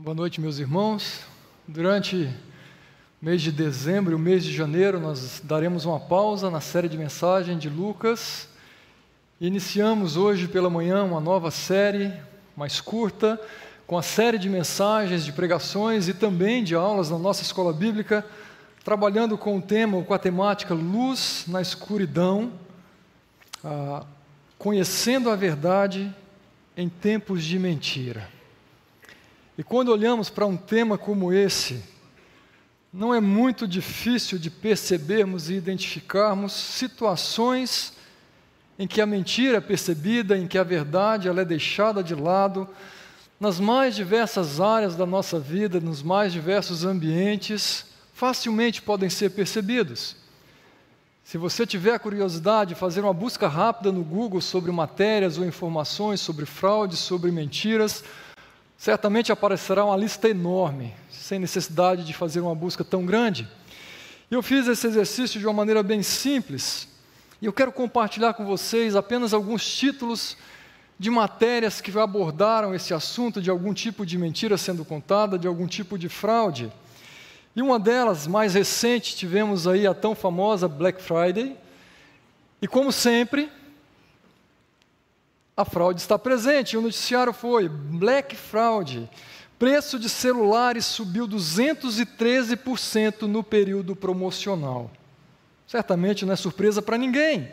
Boa noite, meus irmãos. Durante o mês de dezembro e o mês de janeiro, nós daremos uma pausa na série de mensagem de Lucas. Iniciamos hoje pela manhã uma nova série, mais curta, com a série de mensagens, de pregações e também de aulas na nossa escola bíblica, trabalhando com o tema, com a temática Luz na Escuridão, ah, conhecendo a verdade em tempos de mentira. E quando olhamos para um tema como esse, não é muito difícil de percebermos e identificarmos situações em que a mentira é percebida, em que a verdade ela é deixada de lado, nas mais diversas áreas da nossa vida, nos mais diversos ambientes, facilmente podem ser percebidos. Se você tiver curiosidade, fazer uma busca rápida no Google sobre matérias ou informações sobre fraudes, sobre mentiras, certamente aparecerá uma lista enorme, sem necessidade de fazer uma busca tão grande. E eu fiz esse exercício de uma maneira bem simples, e eu quero compartilhar com vocês apenas alguns títulos de matérias que abordaram esse assunto de algum tipo de mentira sendo contada, de algum tipo de fraude. E uma delas, mais recente, tivemos aí a tão famosa Black Friday. E como sempre, a fraude está presente. O noticiário foi Black Fraud. Preço de celulares subiu 213% no período promocional. Certamente não é surpresa para ninguém.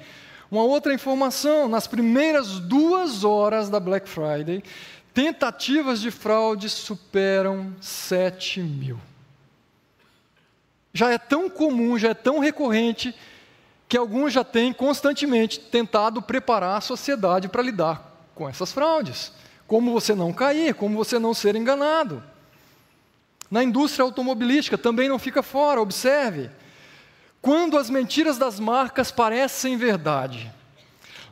Uma outra informação: nas primeiras duas horas da Black Friday, tentativas de fraude superam 7 mil. Já é tão comum, já é tão recorrente que alguns já têm constantemente tentado preparar a sociedade para lidar com essas fraudes. Como você não cair, como você não ser enganado. Na indústria automobilística também não fica fora, observe. Quando as mentiras das marcas parecem verdade,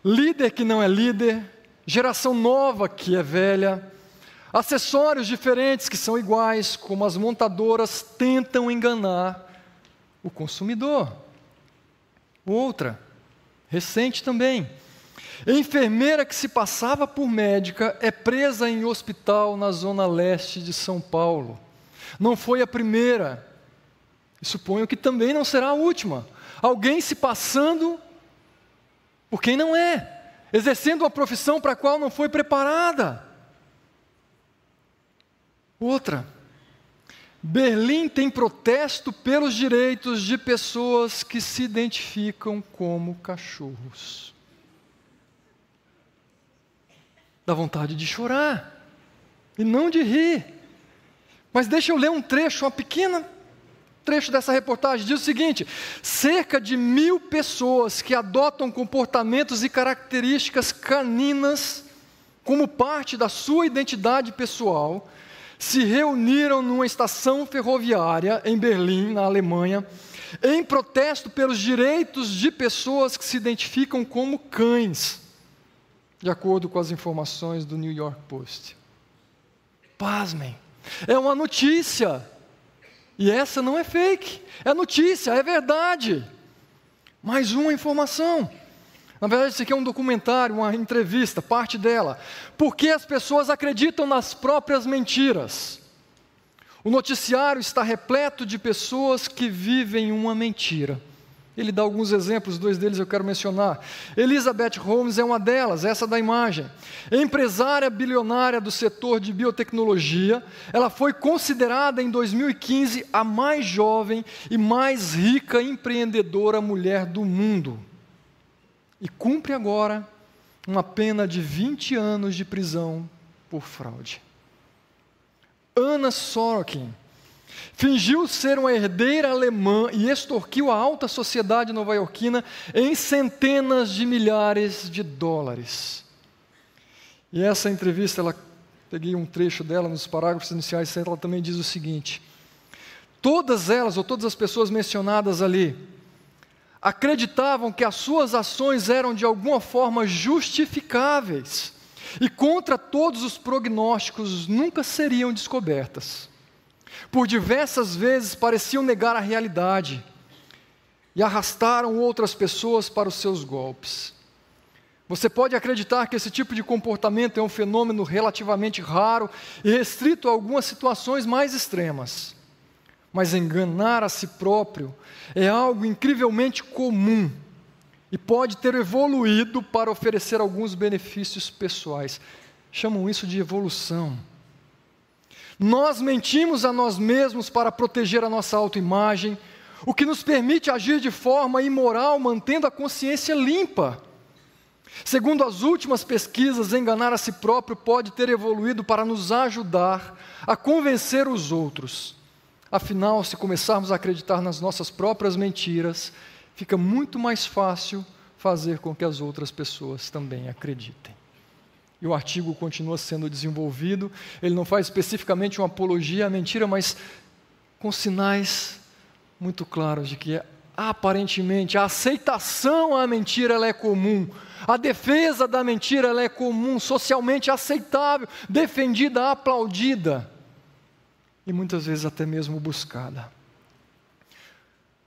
líder que não é líder, geração nova que é velha, acessórios diferentes que são iguais, como as montadoras tentam enganar o consumidor. Outra, recente também. Enfermeira que se passava por médica é presa em hospital na zona leste de São Paulo. Não foi a primeira, e suponho que também não será a última. Alguém se passando por quem não é, exercendo uma profissão para a qual não foi preparada. Outra, Berlim tem protesto pelos direitos de pessoas que se identificam como cachorros. Dá vontade de chorar e não de rir. Mas deixa eu ler um trecho, uma pequena trecho dessa reportagem. Diz o seguinte: cerca de mil pessoas que adotam comportamentos e características caninas como parte da sua identidade pessoal se reuniram numa estação ferroviária em Berlim, na Alemanha, em protesto pelos direitos de pessoas que se identificam como cães, de acordo com as informações do New York Post. Pasmem, é uma notícia, e essa não é fake, é notícia, é verdade. Mais uma informação. Na verdade, isso aqui é um documentário, uma entrevista, parte dela. Por que as pessoas acreditam nas próprias mentiras? O noticiário está repleto de pessoas que vivem uma mentira. Ele dá alguns exemplos, dois deles eu quero mencionar. Elizabeth Holmes é uma delas, essa da imagem. Empresária bilionária do setor de biotecnologia, ela foi considerada em 2015 a mais jovem e mais rica empreendedora mulher do mundo e cumpre agora uma pena de 20 anos de prisão por fraude. Anna Sorokin fingiu ser uma herdeira alemã e extorquiu a alta sociedade nova-iorquina em centenas de milhares de dólares. E essa entrevista, ela peguei um trecho dela nos parágrafos iniciais, ela também diz o seguinte: todas elas, ou todas as pessoas mencionadas ali, acreditavam que as suas ações eram de alguma forma justificáveis e contra todos os prognósticos nunca seriam descobertas. Por diversas vezes pareciam negar a realidade e arrastaram outras pessoas para os seus golpes. Você pode acreditar que esse tipo de comportamento é um fenômeno relativamente raro e restrito a algumas situações mais extremas. Mas enganar a si próprio é algo incrivelmente comum e pode ter evoluído para oferecer alguns benefícios pessoais. Chamam isso de evolução. Nós mentimos a nós mesmos para proteger a nossa autoimagem, o que nos permite agir de forma imoral, mantendo a consciência limpa. Segundo as últimas pesquisas, enganar a si próprio pode ter evoluído para nos ajudar a convencer os outros. Afinal, se começarmos a acreditar nas nossas próprias mentiras, fica muito mais fácil fazer com que as outras pessoas também acreditem. E o artigo continua sendo desenvolvido, ele não faz especificamente uma apologia à mentira, mas com sinais muito claros de que aparentemente a aceitação à mentira ela é comum, a defesa da mentira ela é comum, socialmente aceitável, defendida, aplaudida e muitas vezes até mesmo buscada.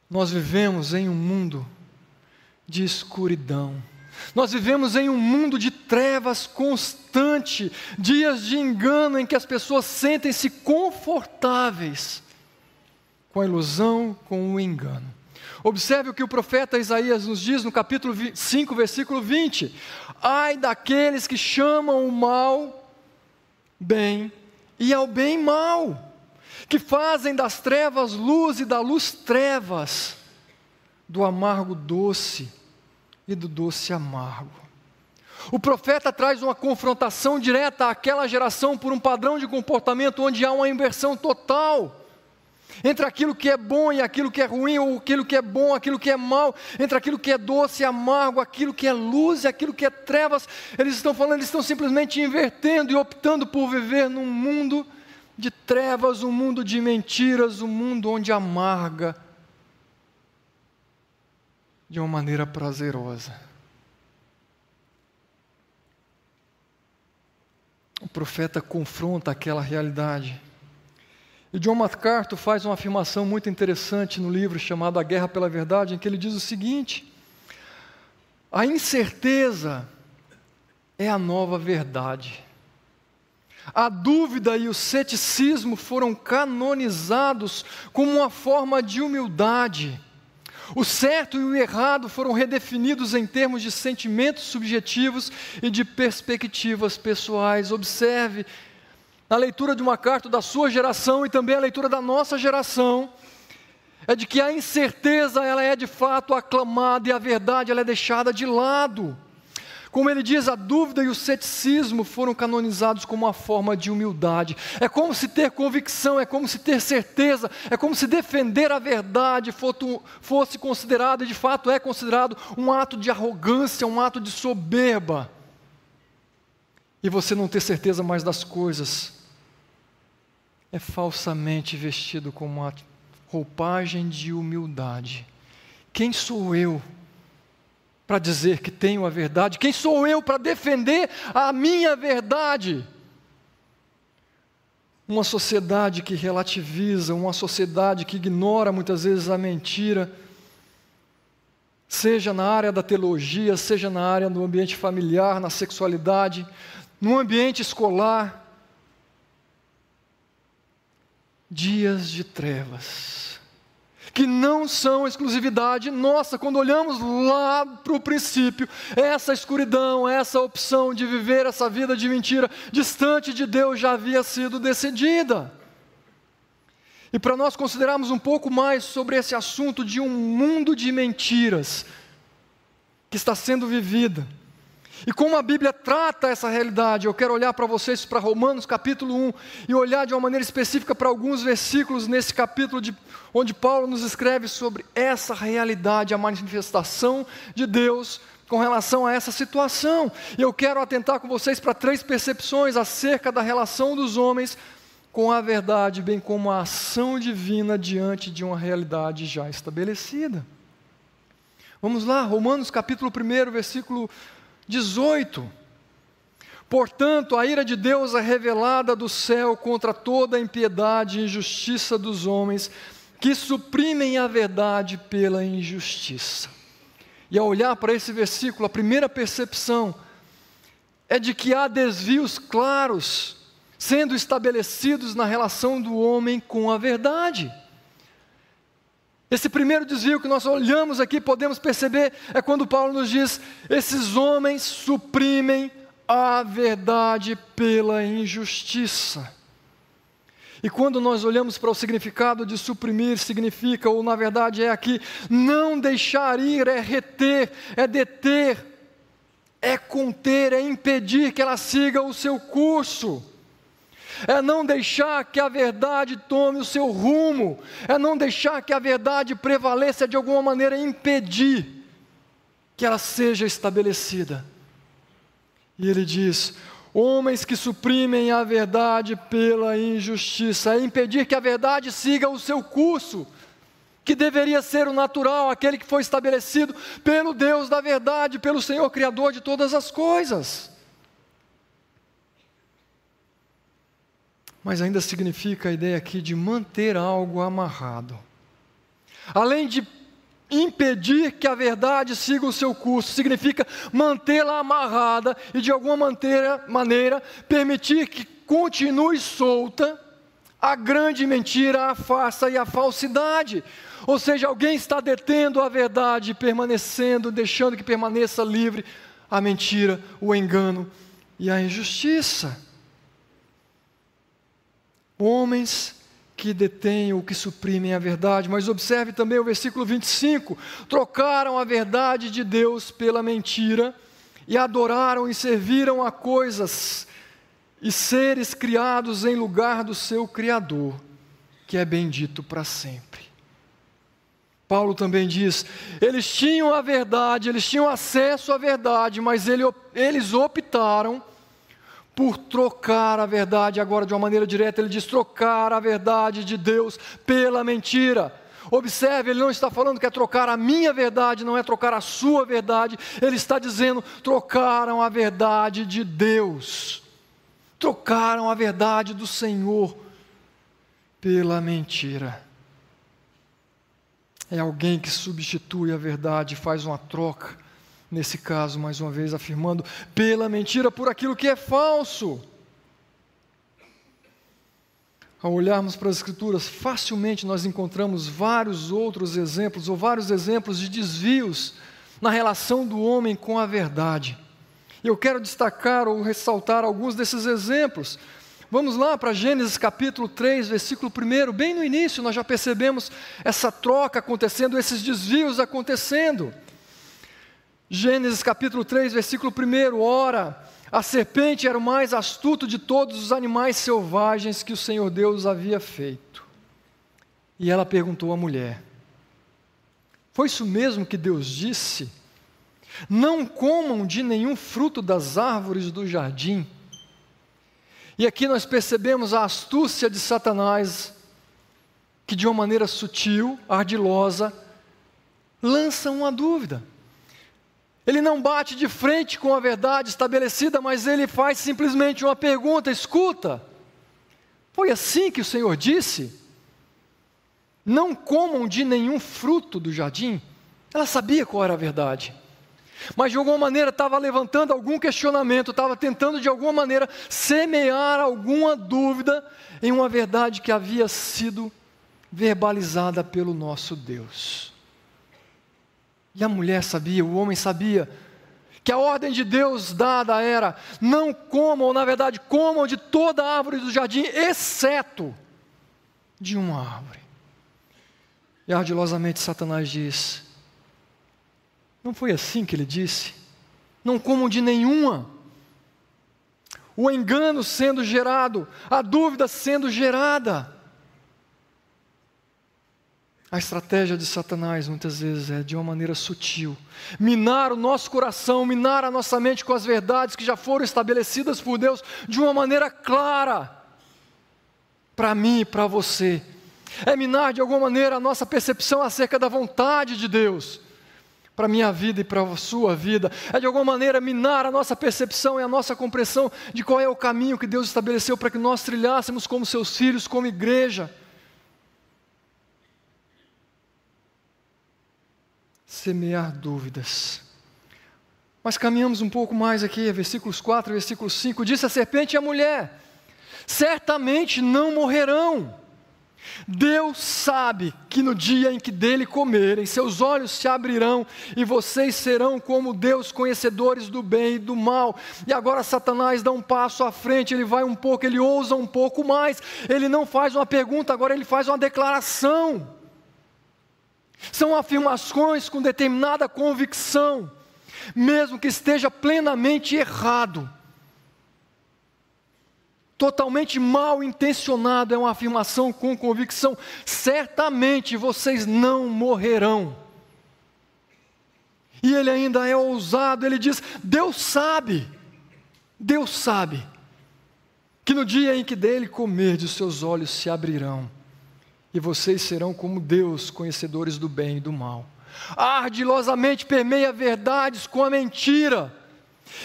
Nós vivemos em um mundo de escuridão. Nós vivemos em um mundo de trevas constante, dias de engano em que as pessoas sentem-se confortáveis com a ilusão, com o engano. Observe o que o profeta Isaías nos diz no capítulo 5, versículo 20: Ai daqueles que chamam o mal bem e ao bem mal, que fazem das trevas luz e da luz trevas, do amargo doce e do doce amargo. O profeta traz uma confrontação direta àquela geração por um padrão de comportamento onde há uma inversão total entre aquilo que é bom e aquilo que é ruim, ou aquilo que é bom, aquilo que é mal, entre aquilo que é doce e amargo, aquilo que é luz e aquilo que é trevas. Eles estão falando, eles estão simplesmente invertendo e optando por viver num mundo de trevas, um mundo de mentiras, um mundo onde amarga de uma maneira prazerosa. O profeta confronta aquela realidade e John MacArthur faz uma afirmação muito interessante no livro chamado A Guerra pela Verdade, em que ele diz o seguinte: a incerteza é a nova verdade. A dúvida e o ceticismo foram canonizados como uma forma de humildade. O certo e o errado foram redefinidos em termos de sentimentos subjetivos e de perspectivas pessoais. Observe na leitura de uma carta da sua geração e também a leitura da nossa geração, é de que a incerteza ela é de fato aclamada e a verdade ela é deixada de lado. Como ele diz, a dúvida e o ceticismo foram canonizados como uma forma de humildade. É como se ter convicção, é como se ter certeza, é como se defender a verdade fosse considerado, e de fato é considerado, um ato de arrogância, um ato de soberba. E você não ter certeza mais das coisas, é falsamente vestido com uma roupagem de humildade. Quem sou eu para dizer que tenho a verdade? Quem sou eu para defender a minha verdade? Uma sociedade que relativiza, uma sociedade que ignora muitas vezes a mentira, seja na área da teologia, seja na área do ambiente familiar, na sexualidade, no ambiente escolar, dias de trevas, que não são exclusividade nossa. Quando olhamos lá para o princípio, essa escuridão, essa opção de viver essa vida de mentira distante de Deus já havia sido decidida. E para nós considerarmos um pouco mais sobre esse assunto de um mundo de mentiras que está sendo vivida, e como a Bíblia trata essa realidade, eu quero olhar para vocês para Romanos capítulo 1 e olhar de uma maneira específica para alguns versículos nesse capítulo de, onde Paulo nos escreve sobre essa realidade, a manifestação de Deus com relação a essa situação. E eu quero atentar com vocês para três percepções acerca da relação dos homens com a verdade, bem como a ação divina diante de uma realidade já estabelecida. Vamos lá, Romanos capítulo 1, versículo 18. Portanto, a ira de Deus é revelada do céu contra toda a impiedade e injustiça dos homens que suprimem a verdade pela injustiça. E ao olhar para esse versículo, a primeira percepção é de que há desvios claros sendo estabelecidos na relação do homem com a verdade. Esse primeiro desvio que nós olhamos aqui, podemos perceber, é quando Paulo nos diz: esses homens suprimem a verdade pela injustiça. E quando nós olhamos para o significado de suprimir, significa, ou na verdade é aqui, não deixar ir, é reter, é deter, é conter, é impedir que ela siga o seu curso é não deixar que a verdade tome o seu rumo, é não deixar que a verdade prevaleça de alguma maneira impedir que ela seja estabelecida. E ele diz: homens que suprimem a verdade pela injustiça, é impedir que a verdade siga o seu curso, que deveria ser o natural, aquele que foi estabelecido pelo Deus da verdade, pelo Senhor Criador de todas as coisas. Mas ainda significa a ideia aqui de manter algo amarrado. Além de impedir que a verdade siga o seu curso, significa mantê-la amarrada e de alguma maneira, maneira permitir que continue solta a grande mentira, a farsa e a falsidade. Ou seja, alguém está detendo a verdade, permanecendo, deixando que permaneça livre a mentira, o engano e a injustiça. Homens que detêm ou que suprimem a verdade. Mas observe também o versículo 25: trocaram a verdade de Deus pela mentira e adoraram e serviram a coisas e seres criados em lugar do seu Criador, que é bendito para sempre. Paulo também diz: eles tinham a verdade, eles tinham acesso à verdade, mas eles optaram por trocar a verdade, agora de uma maneira direta, ele diz: trocar a verdade de Deus pela mentira. Observe, ele não está falando que é trocar a minha verdade, não é trocar a sua verdade, ele está dizendo: trocaram a verdade de Deus, trocaram a verdade do Senhor pela mentira. É alguém que substitui a verdade, faz uma troca nesse caso, mais uma vez afirmando, pela mentira, por aquilo que é falso. Ao olharmos para as Escrituras, facilmente nós encontramos vários outros exemplos, ou vários exemplos de desvios na relação do homem com a verdade. Eu quero destacar ou ressaltar alguns desses exemplos. Vamos lá para Gênesis capítulo 3, versículo 1. Bem no início, nós já percebemos essa troca acontecendo, esses desvios acontecendo. Gênesis capítulo 3, versículo 1: Ora, a serpente era o mais astuto de todos os animais selvagens que o Senhor Deus havia feito. E ela perguntou à mulher: Foi isso mesmo que Deus disse? Não comam de nenhum fruto das árvores do jardim. E aqui nós percebemos a astúcia de Satanás, que de uma maneira sutil, ardilosa, lança uma dúvida. Ele não bate de frente com a verdade estabelecida, mas ele faz simplesmente uma pergunta: escuta, foi assim que o Senhor disse? Não comam de nenhum fruto do jardim. Ela sabia qual era a verdade, mas de alguma maneira estava levantando algum questionamento, estava tentando de alguma maneira semear alguma dúvida em uma verdade que havia sido verbalizada pelo nosso Deus. E a mulher sabia, o homem sabia, que a ordem de Deus dada era: não comam, na verdade, comam de toda árvore do jardim, exceto de uma árvore. E ardilosamente Satanás diz: não foi assim que ele disse? Não comam de nenhuma. O engano sendo gerado, a dúvida sendo gerada. A estratégia de Satanás muitas vezes é de uma maneira sutil minar o nosso coração, minar a nossa mente com as verdades que já foram estabelecidas por Deus de uma maneira clara para mim e para você. É minar de alguma maneira a nossa percepção acerca da vontade de Deus para a minha vida e para a sua vida. É de alguma maneira minar a nossa percepção e a nossa compreensão de qual é o caminho que Deus estabeleceu para que nós trilhássemos como seus filhos, como igreja. Semear dúvidas. Mas caminhamos um pouco mais aqui, versículos 4 e versículo 5. Disse a serpente e a mulher: Certamente não morrerão. Deus sabe que no dia em que dele comerem, seus olhos se abrirão e vocês serão como Deus, conhecedores do bem e do mal. E agora Satanás dá um passo à frente, ele vai um pouco, ele ousa um pouco mais. Ele não faz uma pergunta, agora ele faz uma declaração. São afirmações com determinada convicção, mesmo que esteja plenamente errado. Totalmente mal intencionado é uma afirmação com convicção. Certamente vocês não morrerão. E ele ainda é ousado, ele diz: Deus sabe, Deus sabe, que no dia em que dele comer, os seus olhos se abrirão e vocês serão como Deus, conhecedores do bem e do mal. Ardilosamente permeia verdades com a mentira.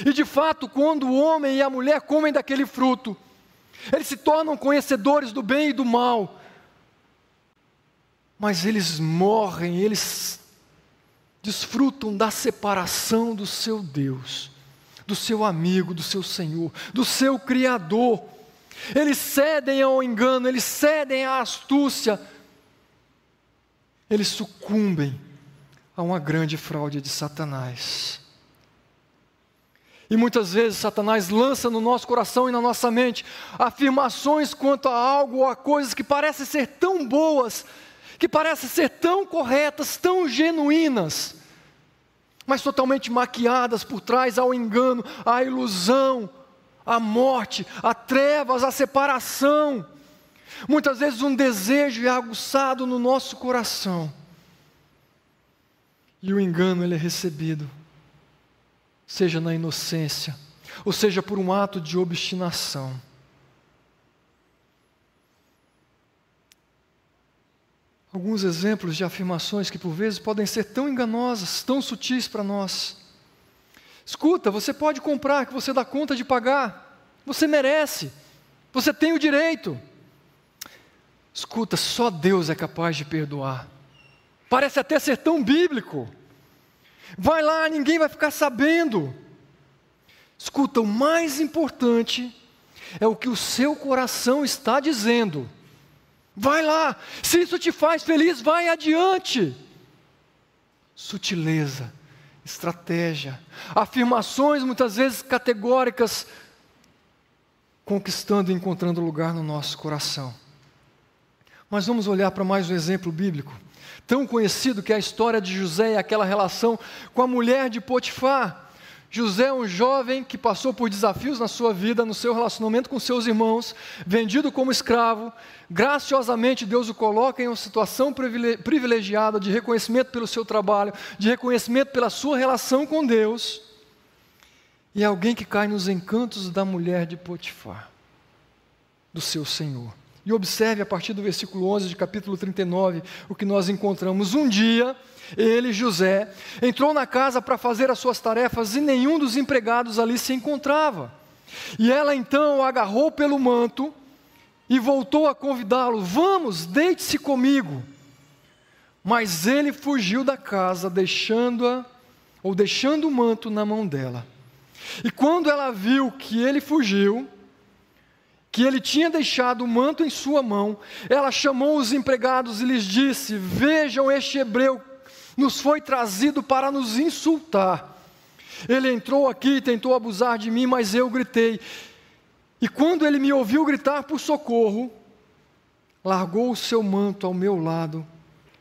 E de fato, quando o homem e a mulher comem daquele fruto, eles se tornam conhecedores do bem e do mal, mas eles morrem, eles desfrutam da separação do seu Deus, do seu amigo, do seu Senhor, do seu Criador. Eles cedem ao engano, eles cedem à astúcia, eles sucumbem a uma grande fraude de Satanás. E muitas vezes Satanás lança no nosso coração e na nossa mente afirmações quanto a algo ou a coisas que parecem ser tão boas, que parecem ser tão corretas, tão genuínas, mas totalmente maquiadas por trás ao engano, à ilusão, a morte, a trevas, a separação. Muitas vezes um desejo é aguçado no nosso coração. E o engano ele é recebido, seja na inocência, ou seja por um ato de obstinação. Alguns exemplos de afirmações que por vezes podem ser tão enganosas, tão sutis para nós. Escuta, você pode comprar, que você dá conta de pagar. Você merece. Você tem o direito. Escuta, só Deus é capaz de perdoar. Parece até ser tão bíblico. Vai lá, ninguém vai ficar sabendo. Escuta, o mais importante é o que o seu coração está dizendo. Vai lá, se isso te faz feliz, vai adiante. Sutileza estratégia, afirmações muitas vezes categóricas, conquistando e encontrando lugar no nosso coração. Mas vamos olhar para mais um exemplo bíblico, tão conhecido que é a história de José e aquela relação com a mulher de Potifar. José é um jovem que passou por desafios na sua vida, no seu relacionamento com seus irmãos, vendido como escravo. Graciosamente, Deus o coloca em uma situação privilegiada de reconhecimento pelo seu trabalho, de reconhecimento pela sua relação com Deus. E é alguém que cai nos encantos da mulher de Potifar, do seu Senhor. E observe a partir do versículo 11 de capítulo 39 o que nós encontramos. Um dia, ele, José, entrou na casa para fazer as suas tarefas e nenhum dos empregados ali se encontrava. E ela então o agarrou pelo manto e voltou a convidá-lo: Vamos, deite-se comigo. Mas ele fugiu da casa, deixando-a, ou deixando o manto na mão dela. E quando ela viu que ele fugiu, que ele tinha deixado o manto em sua mão, ela chamou os empregados e lhes disse: Vejam, este hebreu nos foi trazido para nos insultar. Ele entrou aqui e tentou abusar de mim, mas eu gritei. E quando ele me ouviu gritar por socorro, largou o seu manto ao meu lado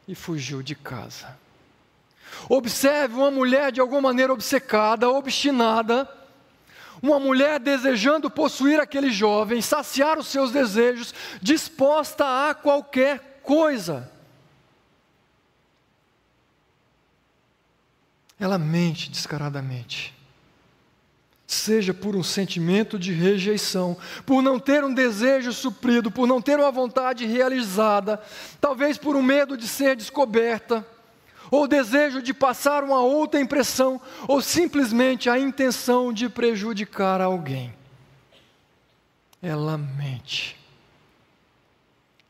e fugiu de casa. Observe uma mulher de alguma maneira obcecada, obstinada, uma mulher desejando possuir aquele jovem, saciar os seus desejos, disposta a qualquer coisa. Ela mente descaradamente. Seja por um sentimento de rejeição, por não ter um desejo suprido, por não ter uma vontade realizada, talvez por um medo de ser descoberta ou desejo de passar uma outra impressão, ou simplesmente a intenção de prejudicar alguém. Ela mente.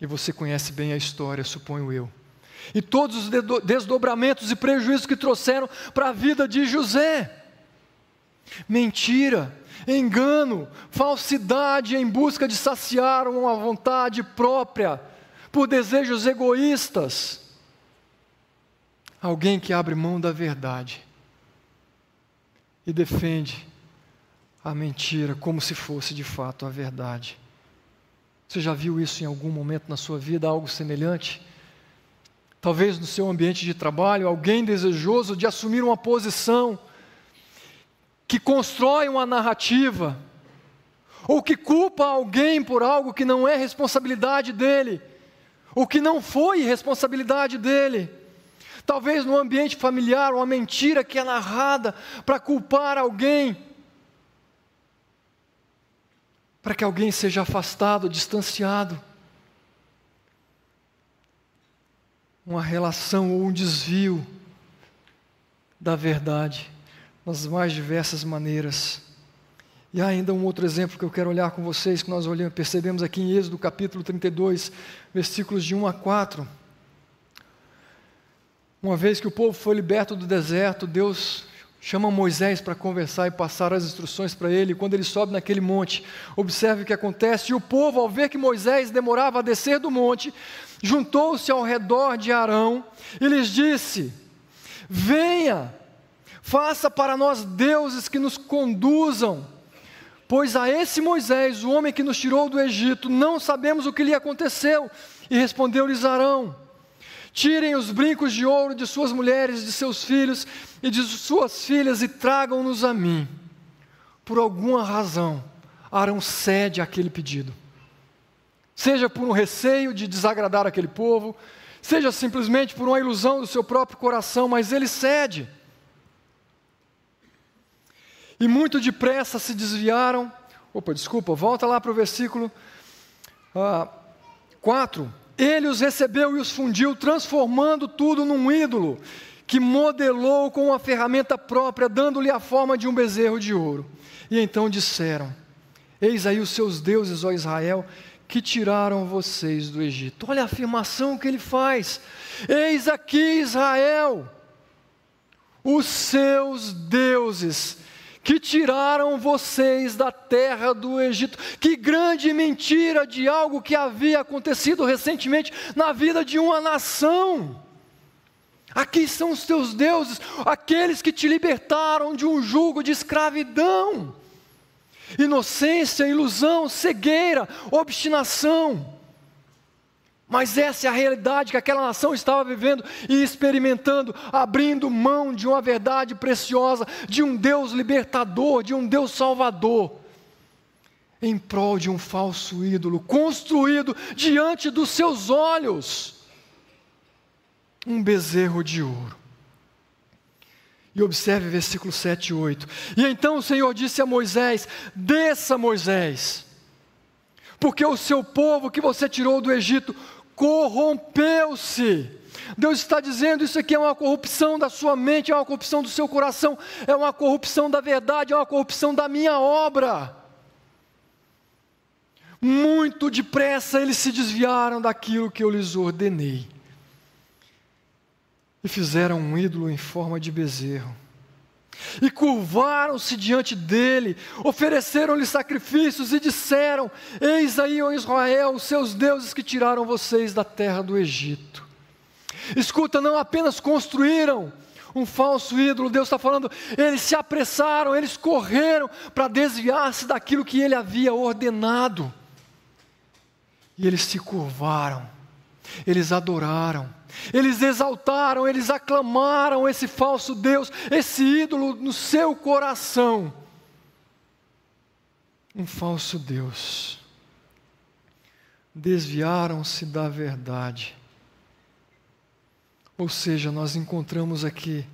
E você conhece bem a história, suponho eu. E todos os desdobramentos e prejuízos que trouxeram para a vida de José. Mentira, engano, falsidade em busca de saciar uma vontade própria por desejos egoístas. Alguém que abre mão da verdade e defende a mentira como se fosse de fato a verdade. Você já viu isso em algum momento na sua vida, algo semelhante? Talvez no seu ambiente de trabalho, alguém desejoso de assumir uma posição que constrói uma narrativa, ou que culpa alguém por algo que não é responsabilidade dele, ou que não foi responsabilidade dele. Talvez no ambiente familiar, uma mentira que é narrada para culpar alguém, para que alguém seja afastado, distanciado. uma relação ou um desvio da verdade, nas mais diversas maneiras. E há ainda um outro exemplo que eu quero olhar com vocês, que nós olhamos, percebemos aqui em Êxodo capítulo 32, versículos de 1 a 4. Uma vez que o povo foi liberto do deserto, Deus chama Moisés para conversar e passar as instruções para ele. Quando ele sobe naquele monte, observe o que acontece. E o povo, ao ver que Moisés demorava a descer do monte, juntou-se ao redor de Arão e lhes disse: Venha, faça para nós deuses que nos conduzam. Pois a esse Moisés, o homem que nos tirou do Egito, não sabemos o que lhe aconteceu. E respondeu-lhes Arão: Tirem os brincos de ouro de suas mulheres, de seus filhos e de suas filhas e tragam-nos a mim. Por alguma razão, Arão cede àquele pedido seja por um receio de desagradar aquele povo, seja simplesmente por uma ilusão do seu próprio coração, mas ele cede. E muito depressa se desviaram. Opa, desculpa, volta lá para o versículo ah, 4. Ele os recebeu e os fundiu, transformando tudo num ídolo, que modelou com uma ferramenta própria, dando-lhe a forma de um bezerro de ouro. E então disseram: Eis aí os seus deuses, ó Israel, que tiraram vocês do Egito. Olha a afirmação que ele faz: Eis aqui Israel, os seus deuses, que tiraram vocês da terra do Egito. Que grande mentira de algo que havia acontecido recentemente na vida de uma nação. Aqui são os teus deuses, aqueles que te libertaram de um jugo de escravidão inocência, ilusão, cegueira, obstinação. Mas essa é a realidade que aquela nação estava vivendo e experimentando, abrindo mão de uma verdade preciosa, de um Deus libertador, de um Deus salvador, em prol de um falso ídolo construído diante dos seus olhos um bezerro de ouro. E observe versículo 7 e 8. E então o Senhor disse a Moisés: Desça, Moisés, porque o seu povo que você tirou do Egito corrompeu-se. Deus está dizendo: Isso aqui é uma corrupção da sua mente, é uma corrupção do seu coração, é uma corrupção da verdade, é uma corrupção da minha obra. Muito depressa eles se desviaram daquilo que eu lhes ordenei e fizeram um ídolo em forma de bezerro. E curvaram-se diante dele, ofereceram-lhe sacrifícios e disseram: Eis aí, ó Israel, os seus deuses que tiraram vocês da terra do Egito. Escuta, não apenas construíram um falso ídolo, Deus está falando, eles se apressaram, eles correram para desviar-se daquilo que ele havia ordenado. E eles se curvaram, eles adoraram eles exaltaram, eles aclamaram esse falso Deus, esse ídolo no seu coração. Um falso Deus. Desviaram-se da verdade. Ou seja, nós encontramos aqui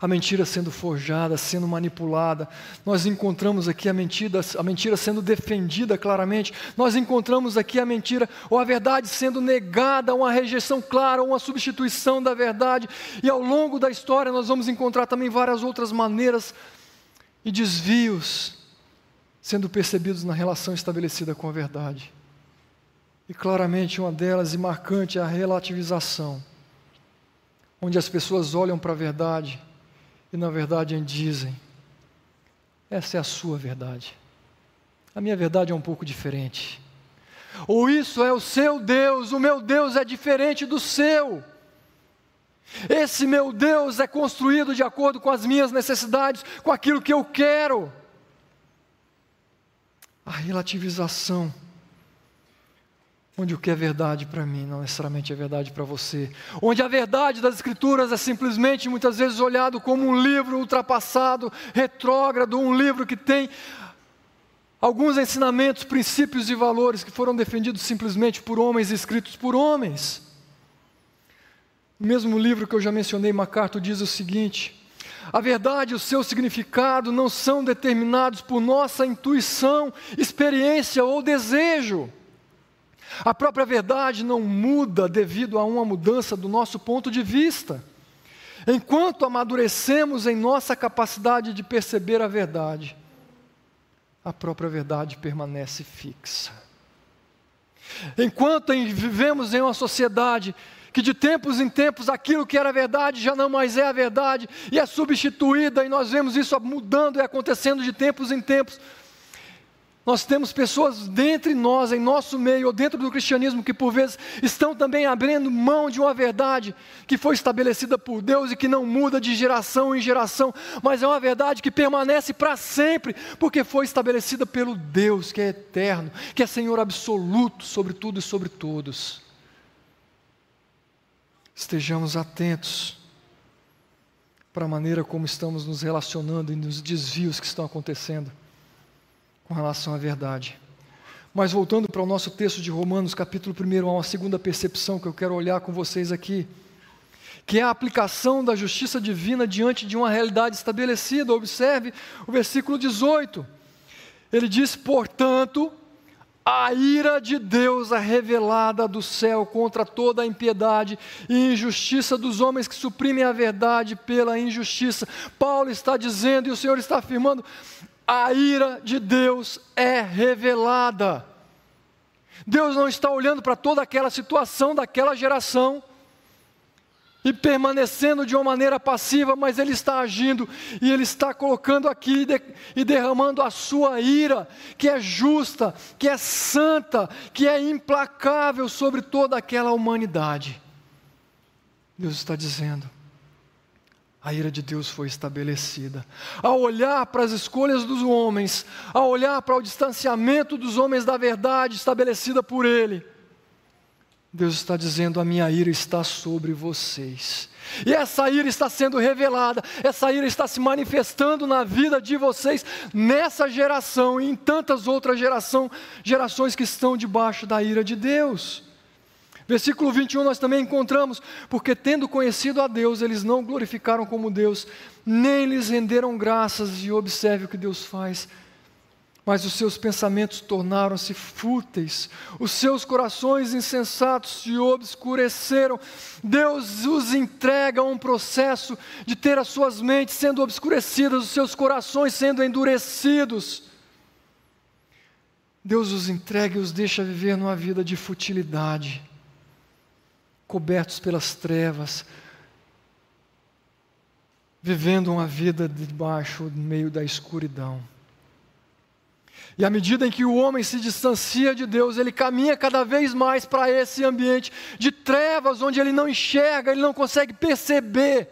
a mentira sendo forjada, sendo manipulada. Nós encontramos aqui a mentira, a mentira sendo defendida claramente. Nós encontramos aqui a mentira ou a verdade sendo negada, uma rejeição clara, uma substituição da verdade. E ao longo da história nós vamos encontrar também várias outras maneiras e desvios sendo percebidos na relação estabelecida com a verdade. E claramente uma delas e marcante é a relativização, onde as pessoas olham para a verdade e na verdade dizem: essa é a sua verdade. A minha verdade é um pouco diferente. Ou isso é o seu Deus, o meu Deus é diferente do seu. Esse meu Deus é construído de acordo com as minhas necessidades, com aquilo que eu quero. A relativização, onde o que é verdade para mim não necessariamente é verdade para você, onde a verdade das Escrituras é simplesmente muitas vezes olhado como um livro ultrapassado, retrógrado, um livro que tem alguns ensinamentos, princípios e valores que foram defendidos simplesmente por homens, escritos por homens. No mesmo livro que eu já mencionei, MacArthur diz o seguinte: a verdade e o seu significado não são determinados por nossa intuição, experiência ou desejo. A própria verdade não muda devido a uma mudança do nosso ponto de vista. Enquanto amadurecemos em nossa capacidade de perceber a verdade, a própria verdade permanece fixa. Enquanto vivemos em uma sociedade que de tempos em tempos aquilo que era verdade já não mais é a verdade e é substituída, e nós vemos isso mudando e acontecendo de tempos em tempos, nós temos pessoas dentre nós, em nosso meio, ou dentro do cristianismo, que por vezes estão também abrindo mão de uma verdade que foi estabelecida por Deus e que não muda de geração em geração, mas é uma verdade que permanece para sempre, porque foi estabelecida pelo Deus que é eterno, que é Senhor absoluto sobre tudo e sobre todos. Estejamos atentos para a maneira como estamos nos relacionando e nos desvios que estão acontecendo com relação à verdade. Mas voltando para o nosso texto de Romanos, capítulo 1, há uma segunda percepção que eu quero olhar com vocês aqui, que é a aplicação da justiça divina diante de uma realidade estabelecida. Observe o versículo 18. Ele diz: Portanto, a ira de Deus é revelada do céu contra toda a impiedade e injustiça dos homens que suprimem a verdade pela injustiça. Paulo está dizendo e o Senhor está afirmando: a ira de Deus é revelada. Deus não está olhando para toda aquela situação daquela geração e permanecendo de uma maneira passiva, mas Ele está agindo e Ele está colocando aqui e derramando a sua ira, que é justa, que é santa, que é implacável sobre toda aquela humanidade. Deus está dizendo: a ira de Deus foi estabelecida. Ao olhar para as escolhas dos homens, ao olhar para o distanciamento dos homens da verdade estabelecida por Ele, Deus está dizendo: a minha ira está sobre vocês. E essa ira está sendo revelada, essa ira está se manifestando na vida de vocês, nessa geração e em tantas outras geração, gerações que estão debaixo da ira de Deus. Versículo 21 nós também encontramos, porque tendo conhecido a Deus, eles não glorificaram como Deus, nem lhes renderam graças, e observe o que Deus faz. Mas os seus pensamentos tornaram-se fúteis, os seus corações insensatos se obscureceram. Deus os entrega a um processo de ter as suas mentes sendo obscurecidas, os seus corações sendo endurecidos. Deus os entrega e os deixa viver numa vida de futilidade cobertos pelas trevas, vivendo uma vida debaixo, no meio da escuridão. E à medida em que o homem se distancia de Deus, ele caminha cada vez mais para esse ambiente de trevas, onde ele não enxerga, ele não consegue perceber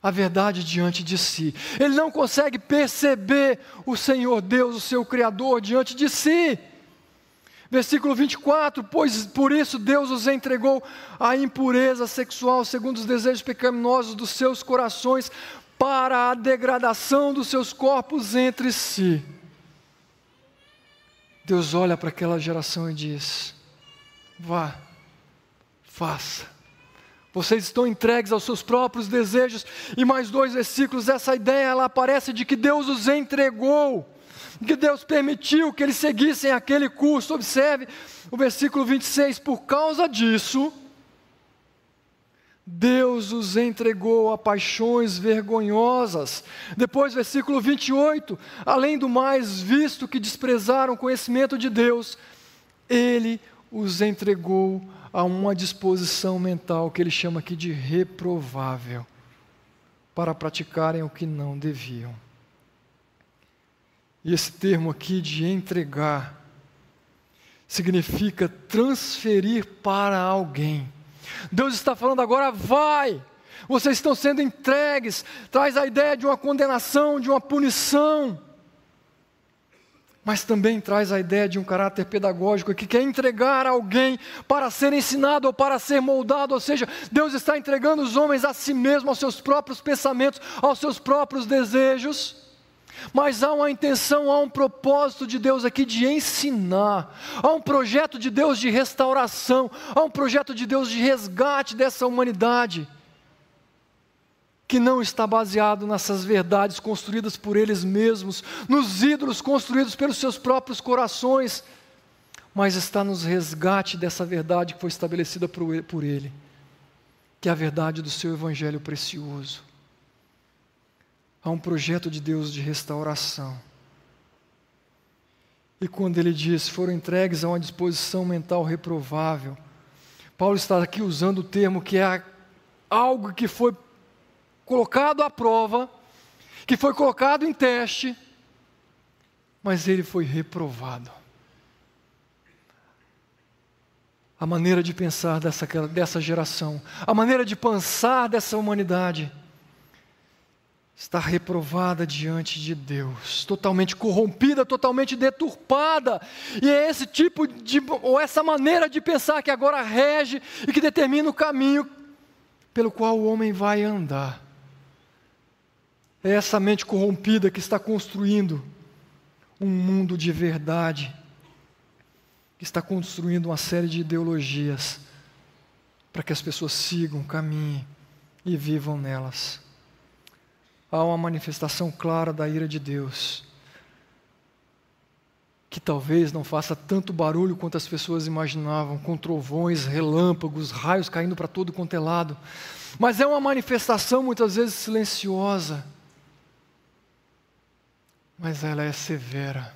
a verdade diante de si. Ele não consegue perceber o Senhor Deus, o seu Criador, diante de si. Versículo 24: Pois por isso Deus os entregou à impureza sexual, segundo os desejos pecaminosos dos seus corações, para a degradação dos seus corpos entre si. Deus olha para aquela geração e diz: Vá, faça. Vocês estão entregues aos seus próprios desejos. E mais dois versículos, essa ideia ela aparece de que Deus os entregou que Deus permitiu que eles seguissem aquele curso. Observe o versículo 26. Por causa disso, Deus os entregou a paixões vergonhosas. Depois, versículo 28. Além do mais, visto que desprezaram o conhecimento de Deus, Ele os entregou a uma disposição mental que ele chama aqui de reprovável, para praticarem o que não deviam. E esse termo aqui de entregar significa transferir para alguém. Deus está falando agora, vai! Vocês estão sendo entregues, traz a ideia de uma condenação, de uma punição mas também traz a ideia de um caráter pedagógico que quer entregar alguém para ser ensinado ou para ser moldado, ou seja, Deus está entregando os homens a si mesmo, aos seus próprios pensamentos, aos seus próprios desejos. Mas há uma intenção, há um propósito de Deus aqui de ensinar, há um projeto de Deus de restauração, há um projeto de Deus de resgate dessa humanidade que não está baseado nessas verdades construídas por eles mesmos, nos ídolos construídos pelos seus próprios corações, mas está nos resgate dessa verdade que foi estabelecida por ele, que é a verdade do seu evangelho precioso. Há um projeto de Deus de restauração. E quando ele diz foram entregues a uma disposição mental reprovável, Paulo está aqui usando o termo que é algo que foi colocado à prova, que foi colocado em teste, mas ele foi reprovado. A maneira de pensar dessa, dessa geração, a maneira de pensar dessa humanidade, está reprovada diante de Deus, totalmente corrompida, totalmente deturpada. E é esse tipo de, ou essa maneira de pensar que agora rege e que determina o caminho pelo qual o homem vai andar. É essa mente corrompida que está construindo um mundo de verdade, que está construindo uma série de ideologias para que as pessoas sigam, caminhem e vivam nelas. Há uma manifestação clara da ira de Deus, que talvez não faça tanto barulho quanto as pessoas imaginavam, com trovões, relâmpagos, raios caindo para todo quanto é lado, mas é uma manifestação muitas vezes silenciosa mas ela é severa.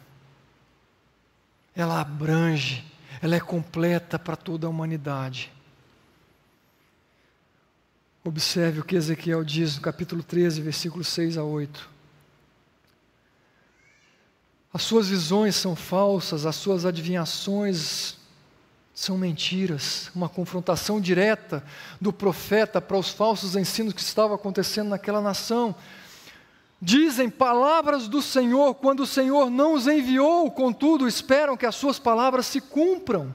Ela abrange, ela é completa para toda a humanidade. Observe o que Ezequiel diz no capítulo 13, versículos 6 a 8. As suas visões são falsas, as suas adivinhações são mentiras, uma confrontação direta do profeta para os falsos ensinos que estavam acontecendo naquela nação dizem palavras do Senhor quando o Senhor não os enviou, contudo esperam que as suas palavras se cumpram.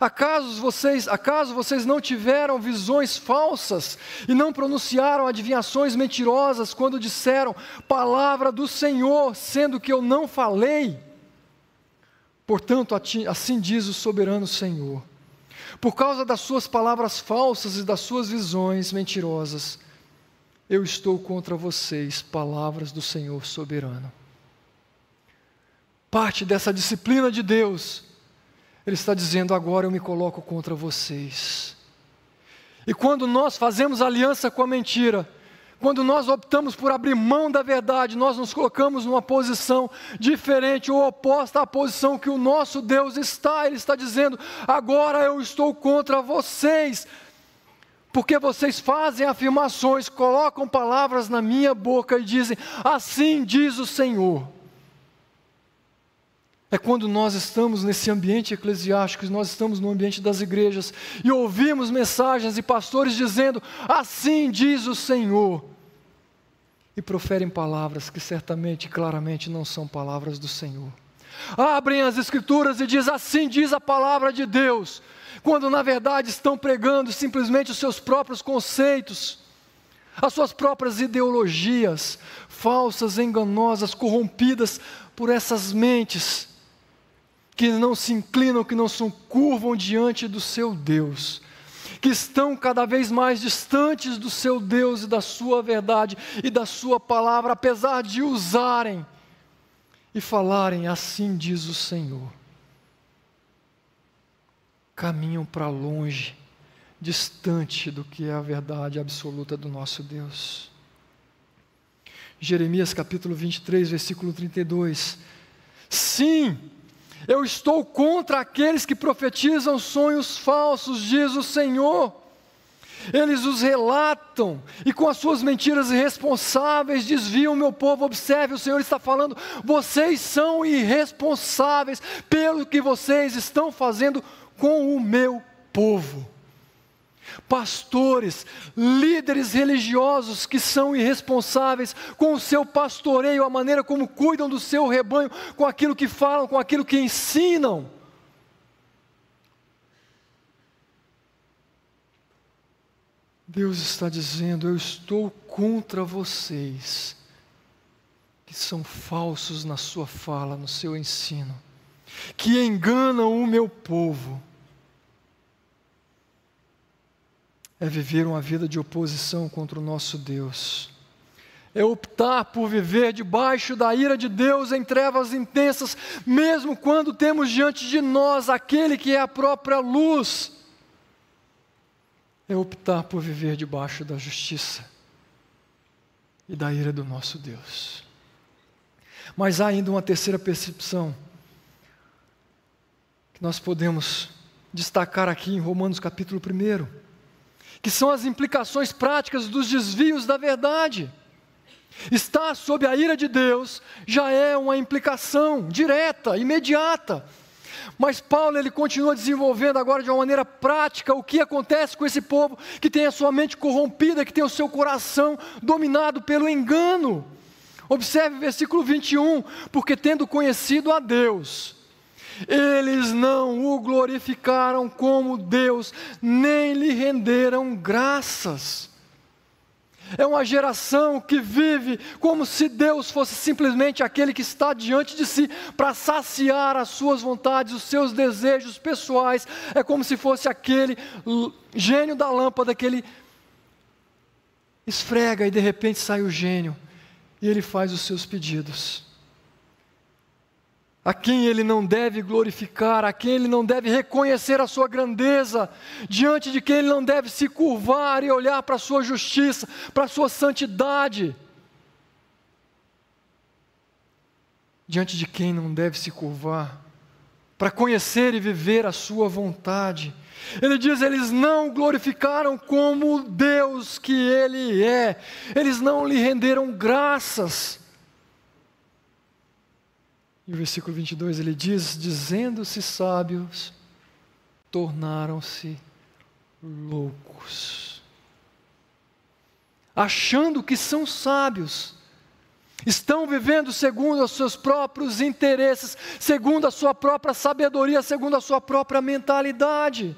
Acaso vocês, acaso vocês não tiveram visões falsas e não pronunciaram adivinhações mentirosas quando disseram palavra do Senhor, sendo que eu não falei? Portanto, assim diz o soberano Senhor: por causa das suas palavras falsas e das suas visões mentirosas, eu estou contra vocês, palavras do Senhor soberano. Parte dessa disciplina de Deus, Ele está dizendo: agora eu me coloco contra vocês. E quando nós fazemos aliança com a mentira, quando nós optamos por abrir mão da verdade, nós nos colocamos numa posição diferente ou oposta à posição que o nosso Deus está. Ele está dizendo: agora eu estou contra vocês porque vocês fazem afirmações, colocam palavras na minha boca e dizem: Assim diz o Senhor. É quando nós estamos nesse ambiente eclesiástico, nós estamos no ambiente das igrejas e ouvimos mensagens e pastores dizendo: Assim diz o Senhor. E proferem palavras que certamente claramente não são palavras do Senhor. Abrem as Escrituras e diz: Assim diz a palavra de Deus quando na verdade estão pregando simplesmente os seus próprios conceitos, as suas próprias ideologias, falsas, enganosas, corrompidas por essas mentes que não se inclinam, que não se curvam diante do seu Deus, que estão cada vez mais distantes do seu Deus e da sua verdade e da sua palavra, apesar de usarem e falarem assim diz o Senhor caminham para longe, distante do que é a verdade absoluta do nosso Deus. Jeremias capítulo 23, versículo 32. Sim, eu estou contra aqueles que profetizam sonhos falsos, diz o Senhor. eles os relatam e com as suas mentiras irresponsáveis desviam meu povo. Observe, o Senhor está falando: vocês são irresponsáveis pelo que vocês estão fazendo com o meu povo. Pastores, líderes religiosos que são irresponsáveis com o seu pastoreio, a maneira como cuidam do seu rebanho, com aquilo que falam, com aquilo que ensinam. Deus está dizendo: Eu estou contra vocês, que são falsos na sua fala, no seu ensino, que enganam o meu povo. É viver uma vida de oposição contra o nosso Deus. É optar por viver debaixo da ira de Deus em trevas intensas, mesmo quando temos diante de nós aquele que é a própria luz é optar por viver debaixo da justiça e da ira do nosso Deus. Mas há ainda uma terceira percepção que nós podemos destacar aqui em Romanos capítulo 1, que são as implicações práticas dos desvios da verdade. Estar sob a ira de Deus já é uma implicação direta, imediata mas Paulo ele continua desenvolvendo agora de uma maneira prática o que acontece com esse povo que tem a sua mente corrompida, que tem o seu coração dominado pelo engano. Observe o versículo 21, porque tendo conhecido a Deus, eles não o glorificaram como Deus, nem lhe renderam graças. É uma geração que vive como se Deus fosse simplesmente aquele que está diante de si para saciar as suas vontades, os seus desejos pessoais. É como se fosse aquele gênio da lâmpada que ele esfrega e de repente sai o gênio e ele faz os seus pedidos a quem ele não deve glorificar, a quem ele não deve reconhecer a sua grandeza, diante de quem ele não deve se curvar e olhar para a sua justiça, para a sua santidade. Diante de quem não deve se curvar, para conhecer e viver a sua vontade. Ele diz: eles não glorificaram como Deus que Ele é, eles não lhe renderam graças. E o versículo 22 ele diz: Dizendo-se sábios, tornaram-se loucos. Achando que são sábios, estão vivendo segundo os seus próprios interesses, segundo a sua própria sabedoria, segundo a sua própria mentalidade.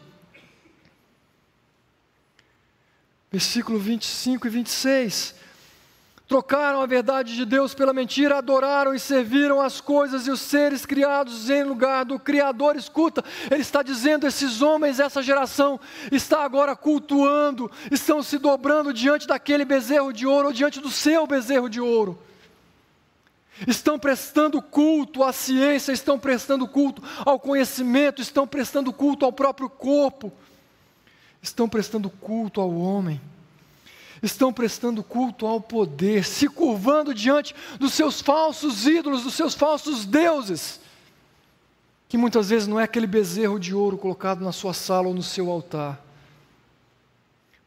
Versículo 25 e 26 trocaram a verdade de Deus pela mentira, adoraram e serviram as coisas e os seres criados em lugar do Criador. Escuta, ele está dizendo: esses homens, essa geração, está agora cultuando, estão se dobrando diante daquele bezerro de ouro ou diante do seu bezerro de ouro. Estão prestando culto à ciência, estão prestando culto ao conhecimento, estão prestando culto ao próprio corpo, estão prestando culto ao homem estão prestando culto ao poder, se curvando diante dos seus falsos ídolos, dos seus falsos deuses, que muitas vezes não é aquele bezerro de ouro colocado na sua sala ou no seu altar,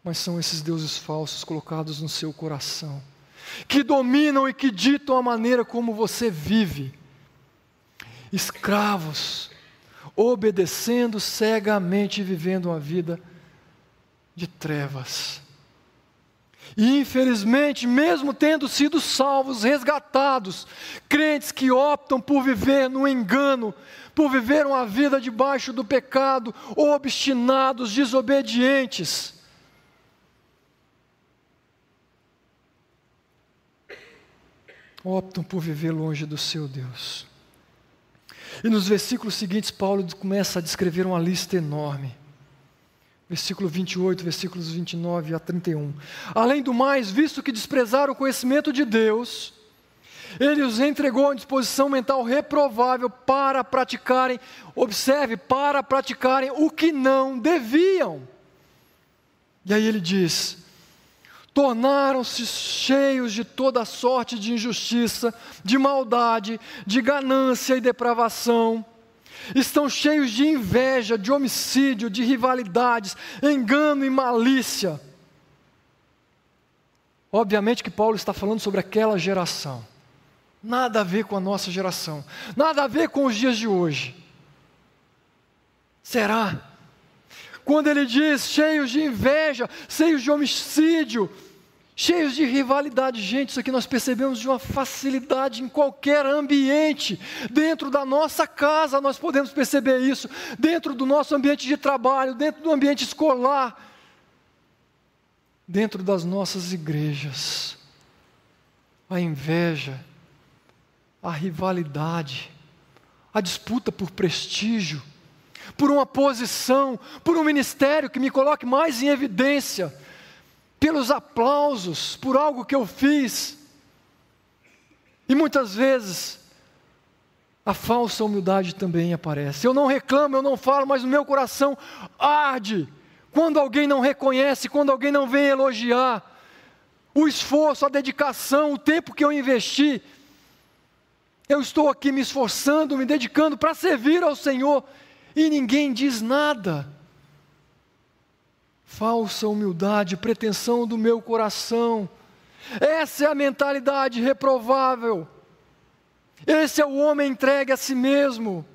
mas são esses deuses falsos colocados no seu coração, que dominam e que ditam a maneira como você vive. Escravos, obedecendo cegamente e vivendo uma vida de trevas e infelizmente, mesmo tendo sido salvos, resgatados, crentes que optam por viver no engano, por viver uma vida debaixo do pecado, obstinados, desobedientes, optam por viver longe do seu Deus. E nos versículos seguintes, Paulo começa a descrever uma lista enorme versículo 28, versículos 29 a 31. Além do mais, visto que desprezaram o conhecimento de Deus, ele os entregou à disposição mental reprovável para praticarem, observe, para praticarem o que não deviam. E aí ele diz: tornaram-se cheios de toda sorte de injustiça, de maldade, de ganância e depravação estão cheios de inveja, de homicídio, de rivalidades, engano e malícia. Obviamente que Paulo está falando sobre aquela geração. Nada a ver com a nossa geração. Nada a ver com os dias de hoje. Será? Quando ele diz cheios de inveja, cheios de homicídio, cheios de rivalidade. Gente, isso aqui nós percebemos de uma facilidade em qualquer ambiente. Dentro da nossa casa nós podemos perceber isso, dentro do nosso ambiente de trabalho, dentro do ambiente escolar, dentro das nossas igrejas. A inveja, a rivalidade, a disputa por prestígio, por uma posição, por um ministério que me coloque mais em evidência pelos aplausos, por algo que eu fiz. E muitas vezes a falsa humildade também aparece. Eu não reclamo, eu não falo, mas o meu coração arde quando alguém não reconhece, quando alguém não vem elogiar o esforço, a dedicação, o tempo que eu investi. Eu estou aqui me esforçando, me dedicando para servir ao Senhor e ninguém diz nada falsa humildade, pretensão do meu coração. Essa é a mentalidade reprovável. Esse é o homem entregue a si mesmo.